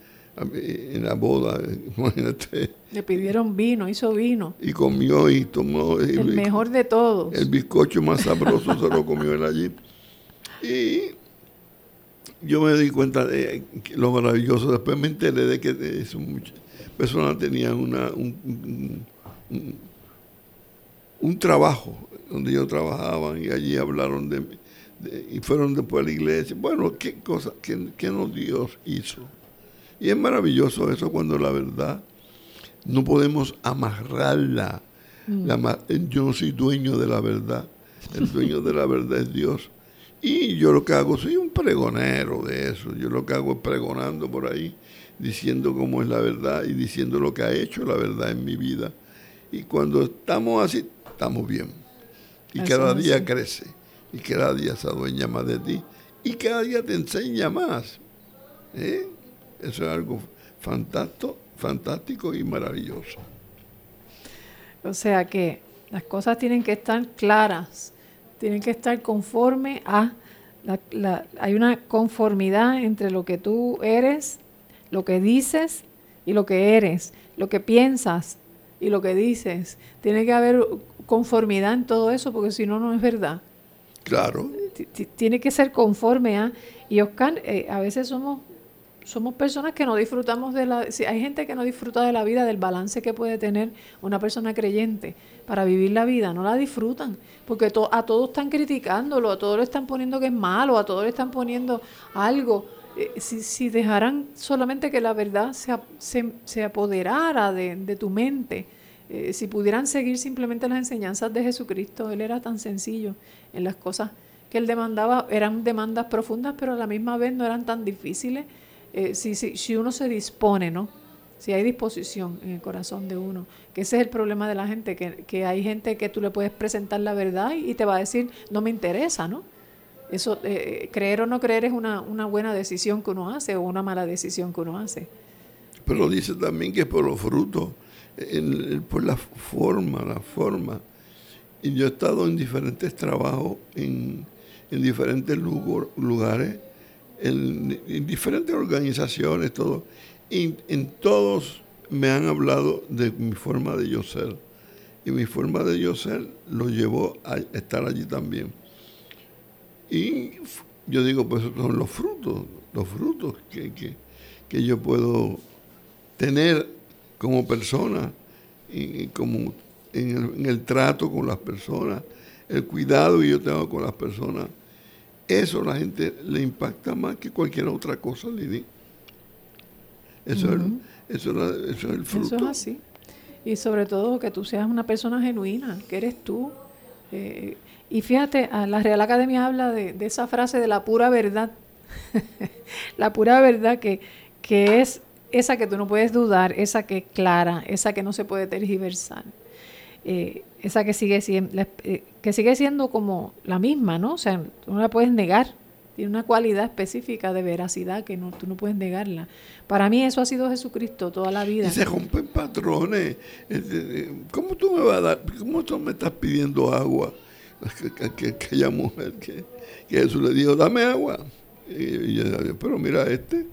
en la boda, [LAUGHS] imagínate, Le pidieron vino, hizo vino, y comió y tomó. el mejor de todos. el bizcocho más sabroso se lo comió él allí. Y yo me di cuenta de lo maravilloso. Después me enteré de que muchas personas tenían una, un, un- un- un trabajo donde ellos trabajaban y allí hablaron de, de- y fueron después a la iglesia. Bueno, qué cosa, qué, qué no Dios hizo. Y es maravilloso eso cuando la verdad no podemos amarrarla. La ma- yo no soy dueño de la verdad. El dueño de la verdad es Dios. Y yo lo que hago, soy un pregonero de eso. Yo lo que hago es pregonando por ahí, diciendo cómo es la verdad y diciendo lo que ha hecho la verdad en mi vida. Y cuando estamos así, estamos bien. Y cada día así. crece. Y cada día se adueña más de ti. Y cada día te enseña más. ¿Eh? Eso es algo fantástico, fantástico y maravilloso. O sea que las cosas tienen que estar claras, tienen que estar conforme a... la- la- hay una conformidad entre lo que tú eres, lo que dices y lo que eres, lo que piensas y lo que dices. Tiene que haber conformidad en todo eso porque si no, no es verdad. Claro. Ti- ti- Tiene que ser conforme a... Y Oscar, eh, a veces somos somos personas que no disfrutamos de la... si hay gente que no disfruta de la vida, del balance que puede tener una persona creyente para vivir la vida, no la disfrutan, porque to- a todos están criticándolo, a todos le están poniendo que es malo, a todos le están poniendo algo. Eh, si, si dejaran solamente que la verdad se, se, se apoderara de, de tu mente, eh, si pudieran seguir simplemente las enseñanzas de Jesucristo, Él era tan sencillo en las cosas que Él demandaba, eran demandas profundas, pero a la misma vez no eran tan difíciles. Eh, si, si, si uno se dispone, ¿no? si hay disposición en el corazón de uno. Que ese es el problema de la gente, que, que hay gente que tú le puedes presentar la verdad y, te va a decir, no me interesa, ¿no? Eso, eh, creer o no creer es una, una buena decisión que uno hace o una mala decisión que uno hace. Pero dice también que por los frutos, por la forma, la forma. Y yo he estado en diferentes trabajos, en, en diferentes lugares, en, en, diferentes organizaciones, todo. En todos me han hablado de mi forma de yo ser. Y mi forma de yo ser lo llevó a estar allí también. Y yo digo, pues son los frutos, los frutos que, que, que yo puedo tener como persona y, como en el, trato con las personas, el cuidado que yo tengo con las personas, eso a la gente le impacta más que cualquier otra cosa, Lili. Eso, es, eso, es el fruto. Eso es así. Y sobre todo que tú seas una persona genuina, que eres tú. Eh, y fíjate, la Real Academia habla de, de esa frase de la pura verdad. [LAUGHS] la pura verdad que, que es esa que tú no puedes dudar, esa que es clara, esa que no se puede tergiversar, eh, esa que sigue, siendo, eh, que sigue siendo como la misma, ¿no? O sea, tú no la puedes negar, tiene una cualidad específica de veracidad que no, tú no puedes negarla. Para mí eso ha sido Jesucristo toda la vida. Y se rompen patrones. ¿Cómo tú me vas a dar, cómo tú me estás pidiendo agua? Que, aquella mujer que, Jesús le dijo, dame agua. Y, y, pero mira este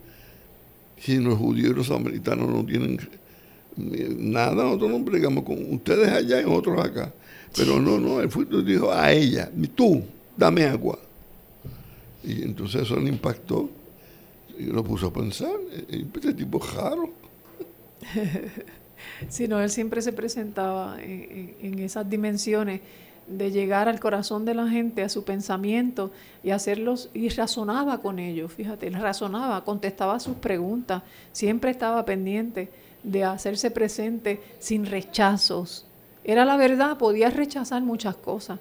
si los judíos y los samaritanos no tienen nada, nosotros nos bregamos con ustedes allá y nosotros acá. Pero no, no, el fruto dijo a ella, tú, dame agua. Y entonces eso le impactó y lo puso a pensar. Este tipo raro. [LAUGHS] si no, él siempre se presentaba en esas dimensiones de llegar al corazón de la gente, a su pensamiento y hacerlos, y razonaba con ellos, fíjate, él razonaba, contestaba sus preguntas, siempre estaba pendiente de hacerse presente sin rechazos. Era la verdad, podía rechazar muchas cosas.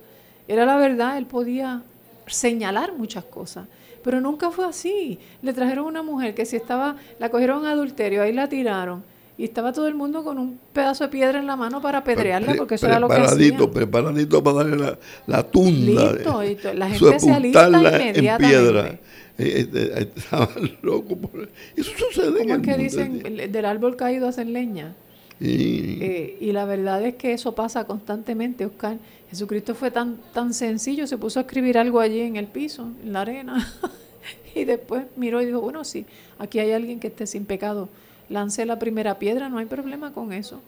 Era la verdad, él podía señalar muchas cosas. Pero nunca fue así. Le trajeron una mujer que si estaba, la cogieron en adulterio, ahí la tiraron y estaba todo el mundo con un pedazo de piedra en la mano para apedrearla, porque eso era lo que hacían. Preparadito para darle la, la tunda. Listo, la gente se alista inmediatamente. En piedra. Eh, eh, eh, [LAUGHS] estaban locos por eso. sucede ¿Cómo es que dicen, del árbol caído hacen leña? y la verdad es que eso pasa constantemente, Oscar. Jesucristo fue tan, tan sencillo, se puso a escribir algo allí en el piso, en la arena, [LAUGHS] y después miró y dijo, bueno, sí, aquí hay alguien que esté sin pecado lance la primera piedra, no hay problema con eso.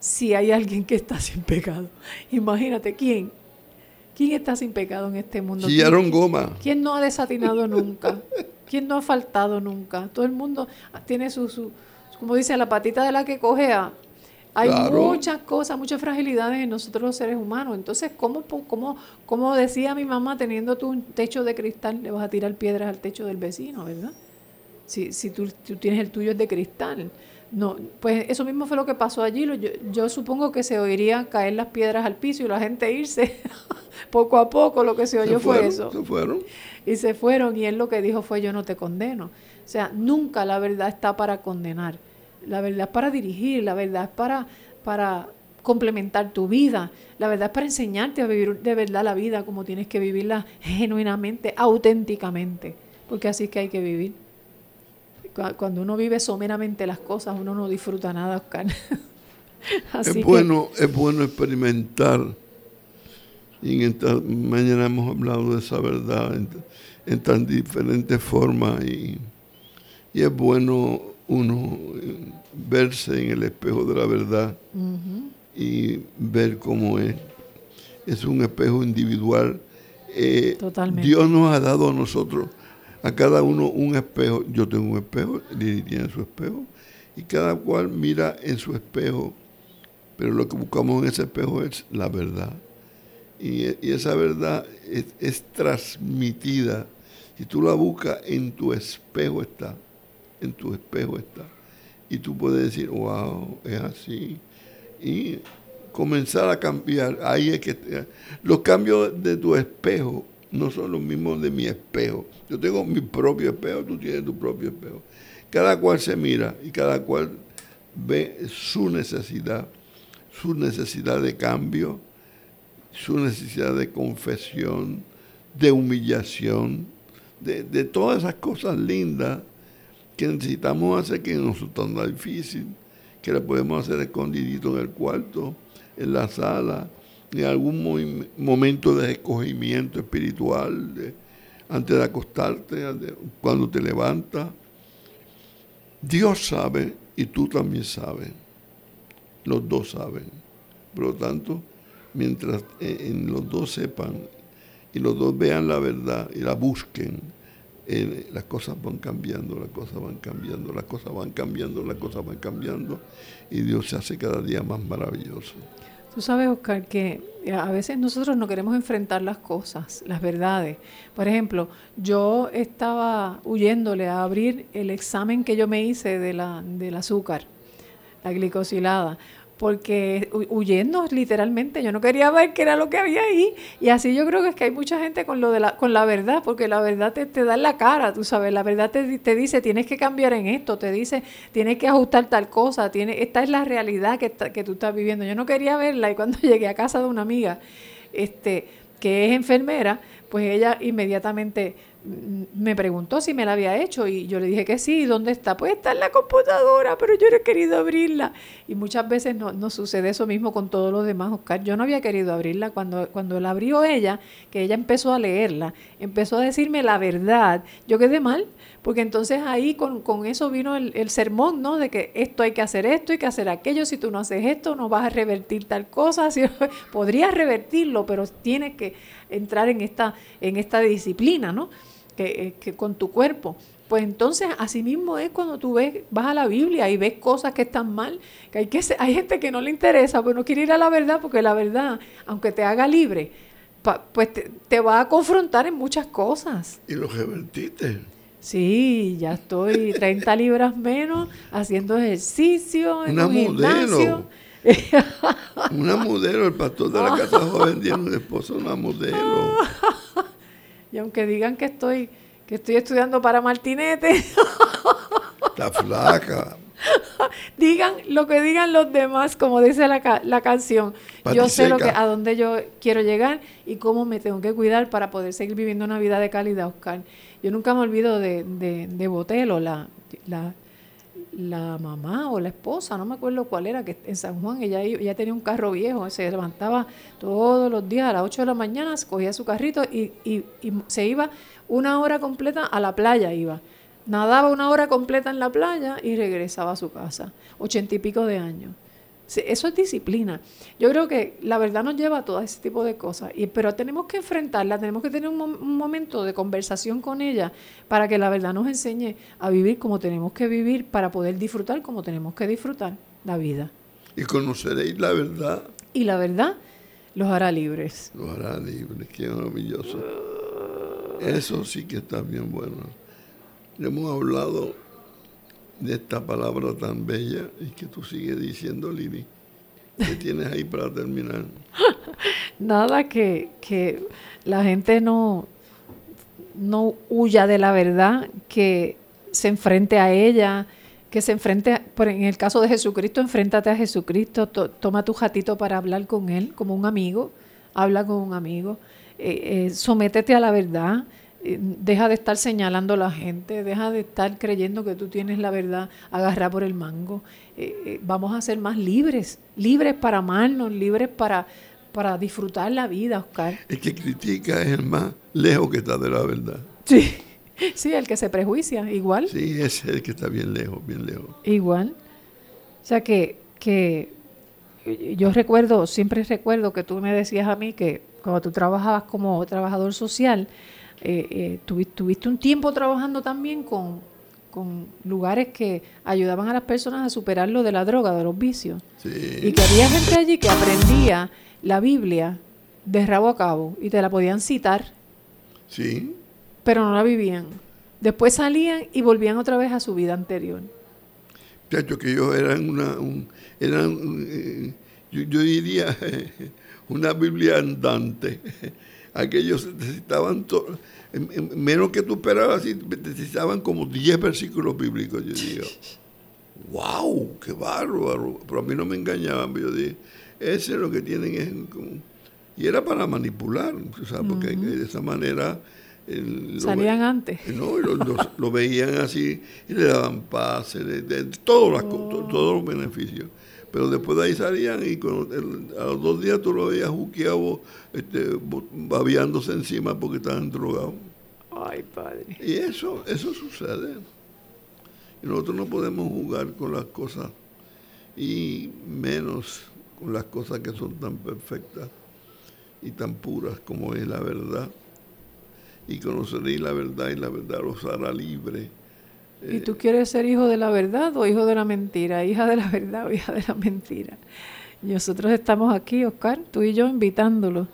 Si hay alguien que está [LAUGHS] sin pecado, imagínate quién. ¿Quién está sin pecado en este mundo? ¿Quién, goma. ¿Quién no ha desatinado nunca? ¿Quién no ha faltado nunca? Todo el mundo tiene su, su como dice, la patita de la que cogea. Hay muchas cosas, muchas fragilidades en nosotros los seres humanos. Entonces, ¿cómo, cómo, cómo decía mi mamá, teniendo tú un techo de cristal, le vas a tirar piedras al techo del vecino, verdad? si, si tú, tienes el tuyo es de cristal. No, pues eso mismo fue lo que pasó allí. Yo, supongo que se oirían caer las piedras al piso y la gente irse [LAUGHS] poco a poco. Lo que se oyó fue eso. Se fueron. Y se fueron y él lo que dijo fue yo no te condeno. O sea, nunca la verdad está para condenar. La verdad es para dirigir, la verdad es para, para complementar tu vida. La verdad es para enseñarte a vivir de verdad la vida como tienes que vivirla genuinamente, auténticamente. Porque así es que hay que vivir cuando uno vive someramente las cosas, uno no disfruta nada, Oscar. [LAUGHS] es, bueno, es bueno experimentar. Y en esta mañana hemos hablado de esa verdad en, tan diferentes formas. Y, es bueno uno verse en el espejo de la verdad y ver cómo es. Es un espejo individual. Eh, Totalmente. Dios nos ha dado a nosotros a cada uno un espejo. Yo tengo un espejo, tiene su espejo, y cada cual mira en su espejo, pero lo que buscamos en ese espejo es la verdad. Y, esa verdad es, transmitida. Si tú la buscas, en tu espejo está. En tu espejo está. Y tú puedes decir, wow, es así. Y comenzar a cambiar. Ahí es que los cambios de tu espejo no son los mismos de mi espejo. Yo tengo mi propio espejo, tú tienes tu propio espejo. Cada cual se mira y cada cual ve su necesidad, su necesidad de cambio, su necesidad de confesión, de humillación, de, todas esas cosas lindas que necesitamos hacer que no son tan difícil, que la podemos hacer escondidito en el cuarto, en la sala, en algún momento de escogimiento espiritual, antes de acostarte, cuando te levantas. Dios sabe y tú también sabes. Los dos saben. Por lo tanto, mientras eh, en los dos sepan y los dos vean la verdad y la busquen, eh, las cosas van cambiando, las cosas van cambiando, las cosas van cambiando, las cosas van cambiando y Dios se hace cada día más maravilloso. Tú sabes, Oscar, que eh, a veces nosotros no queremos enfrentar las cosas, las verdades. Por ejemplo, yo estaba huyéndole a abrir el examen que yo me hice de la, del azúcar, la glicosilada, porque huyendo literalmente, yo no quería ver qué era lo que había ahí. Y así yo creo que es que hay mucha gente con lo de la, con la verdad, porque la verdad te, da en la cara, tú sabes, la verdad te, te, dice tienes que cambiar en esto, te dice tienes que ajustar tal cosa, tiene, esta es la realidad que, que tú estás viviendo. Yo no quería verla y cuando [LAUGHS] llegué a casa de una amiga, este, que es enfermera, pues ella inmediatamente me preguntó si me la había hecho y yo le dije que sí, ¿dónde está? Pues está en la computadora, pero yo no he querido abrirla. Y muchas veces no, no sucede eso mismo con todos los demás, Oscar. Yo no había querido abrirla cuando, cuando la abrió ella, que ella empezó a leerla, empezó a decirme la verdad. Yo quedé mal, porque entonces ahí con, con eso vino el, el, sermón, ¿no? De que esto hay que hacer esto, hay que hacer aquello, si tú no haces esto, no vas a revertir tal cosa. [LAUGHS] Si, podrías revertirlo, pero tienes que entrar en esta, en esta disciplina, ¿no? Eh, que, con tu cuerpo. Pues entonces, así mismo es cuando tú ves, vas a la Biblia y ves cosas que están mal, que hay, que hay gente que no le interesa, pues no quiere ir a la verdad, porque la verdad, aunque te haga libre, pues te, va a confrontar en muchas cosas. ¿Y lo revertiste? Sí, ya estoy 30 [LAUGHS] libras menos, haciendo ejercicio en Una un modelo. una modelo, el pastor de la [LAUGHS] casa joven tiene un esposo, una modelo. [LAUGHS] Y aunque digan que estoy, que estoy estudiando para Martinete. [LAUGHS] Está flaca. digan lo que digan los demás, como dice la, la canción. yo sé lo que, a dónde yo quiero llegar y cómo me tengo que cuidar para poder seguir viviendo una vida de calidad, Oscar. Yo nunca me olvido de, de, de Botelo, la, la, la mamá o la esposa, no me acuerdo cuál era, que en San Juan ella, ella tenía un carro viejo, se levantaba todos los días a las 8 de la mañana, cogía su carrito y, y, se iba una hora completa a la playa, iba. Nadaba una hora completa en la playa y regresaba a su casa, ochenta y pico de años. Eso es disciplina. Yo creo que la verdad nos lleva a todo ese tipo de cosas, y, pero tenemos que enfrentarla, tenemos que tener un, momento de conversación con ella para que la verdad nos enseñe a vivir como tenemos que vivir, para poder disfrutar como tenemos que disfrutar la vida. Y conoceréis la verdad. Y la verdad los hará libres. Los hará libres, qué maravilloso. Eso sí que está bien bueno. Hemos hablado de esta palabra tan bella y que tú sigues diciendo, Lili. ¿Qué [LAUGHS] tienes ahí para terminar? Nada, que, que la gente no, no huya de la verdad, que se enfrente a ella, que se enfrente, por en el caso de Jesucristo, enfréntate a Jesucristo, toma tu jatito para hablar con Él como un amigo, habla con un amigo, eh, eh, sométete a la verdad, deja de estar señalando a la gente, deja de estar creyendo que tú tienes la verdad, agarrar por el mango. Eh, eh, vamos a ser más libres, libres para amarnos, libres para, para disfrutar la vida, Oscar. El que critica es el más lejos que está de la verdad. Sí, [LAUGHS] sí, el que se prejuicia, igual. Sí, es el que está bien lejos, bien lejos. Igual. O sea que, que yo recuerdo, siempre recuerdo que tú me decías a mí que cuando tú trabajabas como trabajador social, eh, eh tuviste, un tiempo trabajando también con, lugares que ayudaban a las personas a superar lo de la droga, de los vicios. Y que había gente allí que aprendía la Biblia de rabo a cabo y te la podían citar. Sí. Pero no la vivían. Después salían y volvían otra vez a su vida anterior. Chacho, que ellos eran una. eran, eh, yo, diría, [LAUGHS] una Biblia andante aquellos necesitaban, menos que tú esperabas, necesitaban como 10 versículos bíblicos, yo digo. [LAUGHS] wow, qué bárbaro. Pero a mí no me engañaban, yo dije, ese es lo que tienen es Y era para manipular, porque de esa manera... Salían antes. No, lo, veían así y le daban paz, de, todos, oh. todos los beneficios. Pero después de ahí salían y a los dos días tú lo veías juqueado, este, babeándose encima porque estaban drogados. Ay, padre. Y eso, eso sucede. Y nosotros no podemos jugar con las cosas y menos con las cosas que son tan perfectas y tan puras como es la verdad. Y conoceréis la verdad y la verdad los hará libre. ¿Y tú quieres ser hijo de la verdad o hijo de la mentira? Hija de la [LAUGHS] verdad o hija de la mentira. nosotros estamos aquí, Oscar, tú y yo invitándolo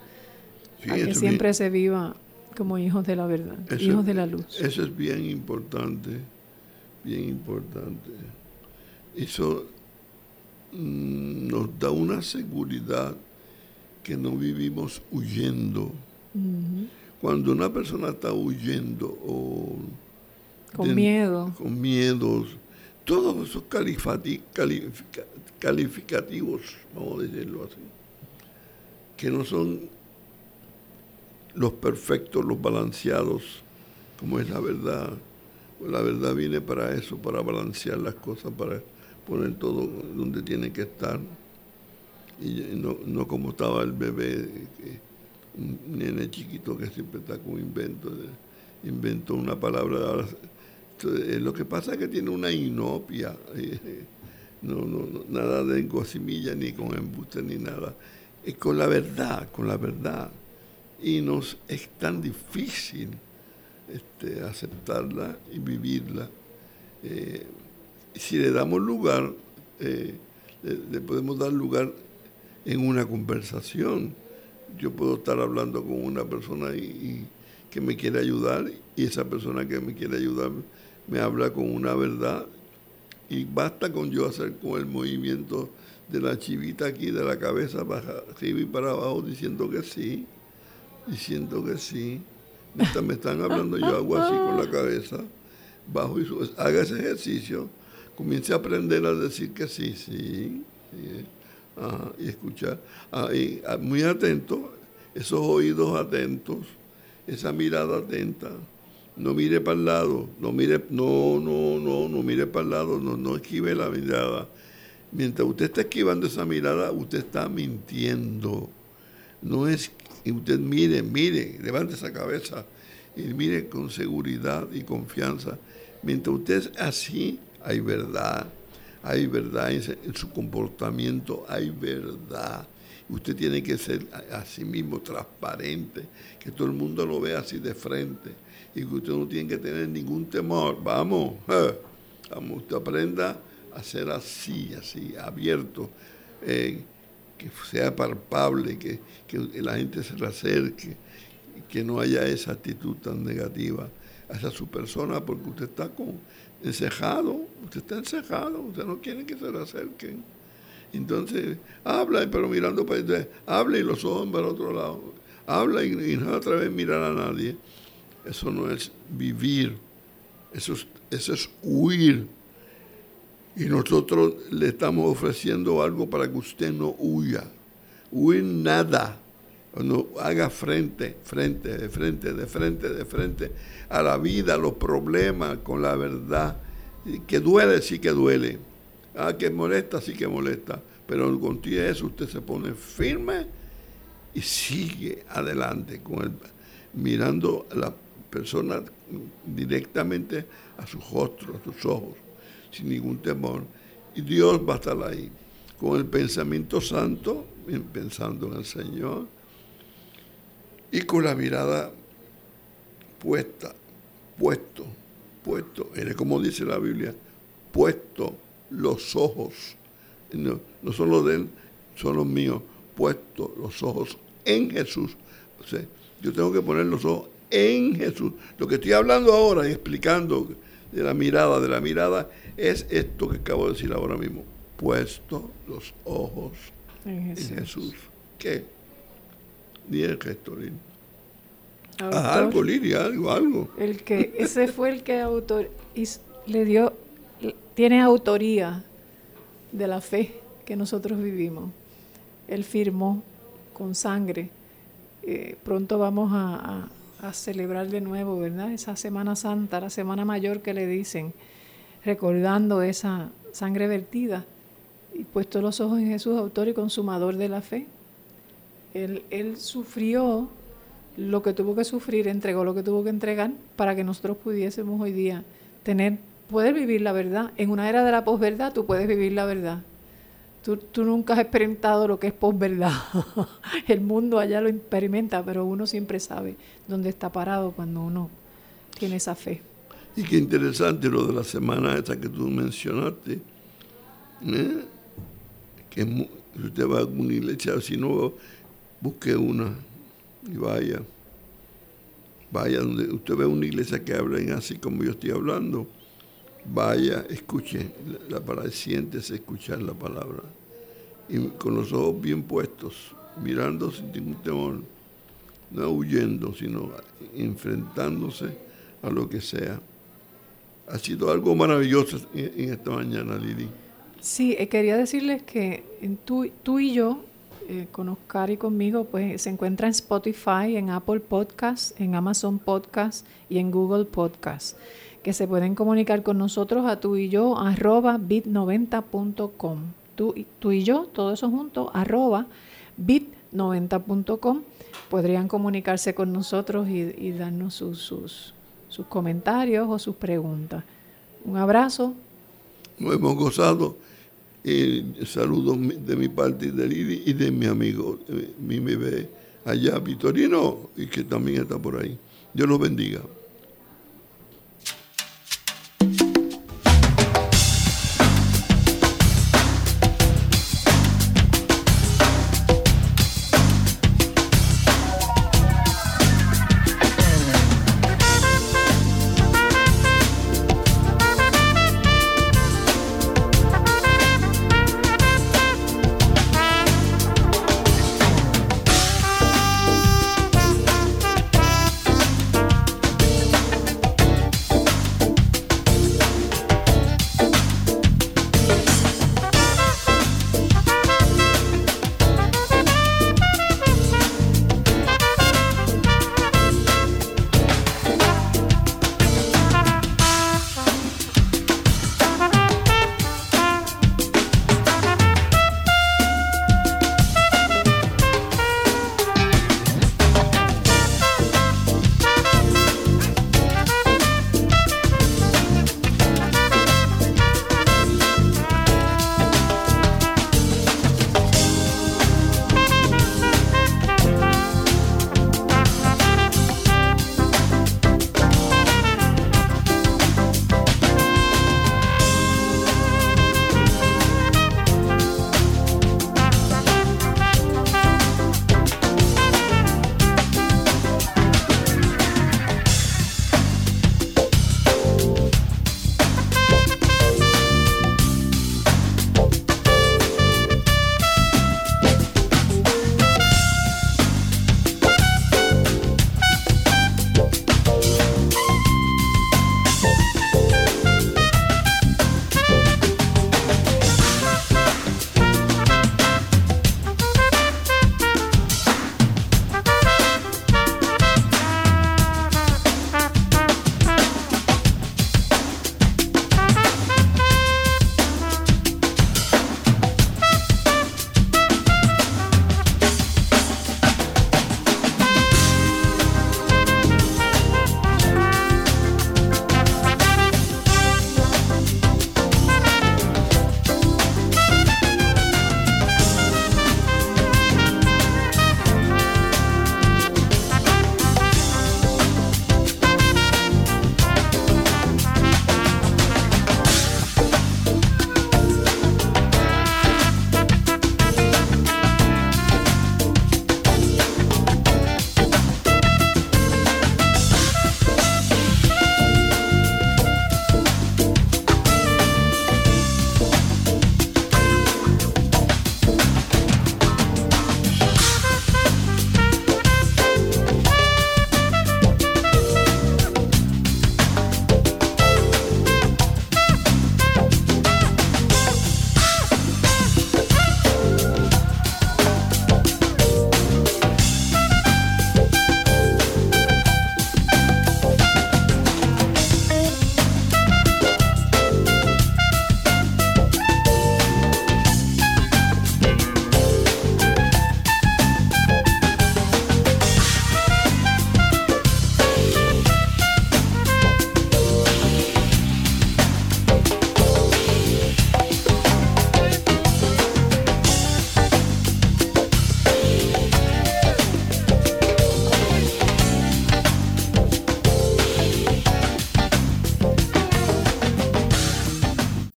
a que siempre se viva como hijos de la verdad, hijos de la luz. Eso es bien importante, bien importante. Eso mm, nos da una seguridad que no vivimos huyendo. Cuando una persona está huyendo o... Con miedo. Con miedos, todos esos calificativos, vamos a decirlo así, que no son los perfectos, los balanceados, como es la verdad. La verdad viene para eso, para balancear las cosas, para poner todo donde tiene que estar. Y no, como estaba el bebé, un nene chiquito que siempre está con invento, inventó una palabra. Lo que pasa es que tiene una inopia. No, no, nada de engosimilla, ni con embuste, ni nada. Es con la verdad, con la verdad y nos es tan difícil este, aceptarla y vivirla. Eh, si le damos lugar, eh, le, podemos dar lugar en una conversación. Yo puedo estar hablando con una persona y, que me quiere ayudar y esa persona que me quiere ayudar me habla con una verdad y basta con yo hacer con el movimiento de la chivita aquí de la cabeza para arriba y para abajo diciendo que sí diciendo que sí. Me están, hablando, yo hago así con la cabeza, bajo y subo. Haga ese ejercicio, comience a aprender a decir que sí, sí, y escuchar. Ah, ah, muy atento, esos oídos atentos, esa mirada atenta. No mire para el lado, no mire, no, no, no, no mire para el lado, no, no esquive la mirada. Mientras usted está esquivando esa mirada, usted está mintiendo. No es usted mire, mire, levante esa cabeza y mire con seguridad y confianza. Mientras usted es así, hay verdad, hay verdad en, su comportamiento, hay verdad. Usted tiene que ser a, sí mismo transparente, que todo el mundo lo vea así de frente y que usted no tiene que tener ningún temor. Vamos, eh, vamos, usted aprenda a ser así, así, abierto. Eh, que sea palpable, que, la gente se le acerque, que no haya esa actitud tan negativa hacia su persona, porque usted está con, encejado, usted está encejado, usted no quiere que se le acerquen. Entonces, habla, pero mirando para allá, habla y los ojos para otro lado, habla y, no otra vez mirar a nadie. Eso no es vivir, eso eso es huir y nosotros le estamos ofreciendo algo para que usted no huya. Huir nada. No haga frente, frente, de frente, de frente, de frente a la vida, a los problemas con la verdad. Que duele, sí que duele. Ah, que molesta, sí que molesta. Pero con eso usted se pone firme y sigue adelante con el, mirando a la persona directamente a su rostro, a sus ojos sin ningún temor. Y Dios va a estar ahí, con el pensamiento santo, pensando en el Señor, y con la mirada puesta, puesto, puesto, es como dice la Biblia, puesto los ojos, no, no son los de él, son los míos, puesto los ojos en Jesús. O sea, yo tengo que poner los ojos en Jesús. Lo que estoy hablando ahora y explicando de la mirada, de la mirada, es esto que acabo de decir ahora mismo. Puesto los ojos en Jesús. ¿Qué? Ni el gesto, ah, algo, Lidia, algo, algo. El que, ese fue el que autor, le dio tiene autoría de la fe que nosotros vivimos. Él firmó con sangre. Eh, pronto vamos a, a, celebrar de nuevo, ¿verdad? Esa Semana Santa, la Semana Mayor que le dicen, recordando esa sangre vertida y puesto los ojos en Jesús, autor y consumador de la fe. Él, sufrió lo que tuvo que sufrir, entregó lo que tuvo que entregar para que nosotros pudiésemos hoy día tener, poder vivir la verdad. En una era de la posverdad tú puedes vivir la verdad. Tú, nunca has experimentado lo que es posverdad. [LAUGHS] El mundo allá lo experimenta, pero uno siempre sabe dónde está parado cuando uno tiene esa fe. Y qué interesante lo de la semana esta que tú mencionaste. ¿eh? Que usted va a una iglesia, si no, busque una y vaya. Vaya donde usted ve una iglesia que hablen así como yo estoy hablando. Vaya, escuche la palabra, siéntese escuchar la palabra. Y con los ojos bien puestos, mirando sin ningún temor, no huyendo, sino enfrentándose a lo que sea. Ha sido algo maravilloso en, esta mañana, Lili. Sí, eh, quería decirles que tú, tú y yo eh, con Oscar y conmigo, pues se encuentra en Spotify, en Apple Podcast, en Amazon Podcast y en Google Podcast, que se pueden comunicar con nosotros a tú y yo, arroba bit90.com. Tú, tú y yo, todo eso junto, arroba bit90.com. Podrían comunicarse con nosotros y, darnos sus, sus, sus comentarios o sus preguntas. Un abrazo. Nos hemos gozado eh, saludos de mi parte de Lili y de mi amigo, eh, mi bebé allá, Vitorino, y que también está por ahí. Dios los bendiga.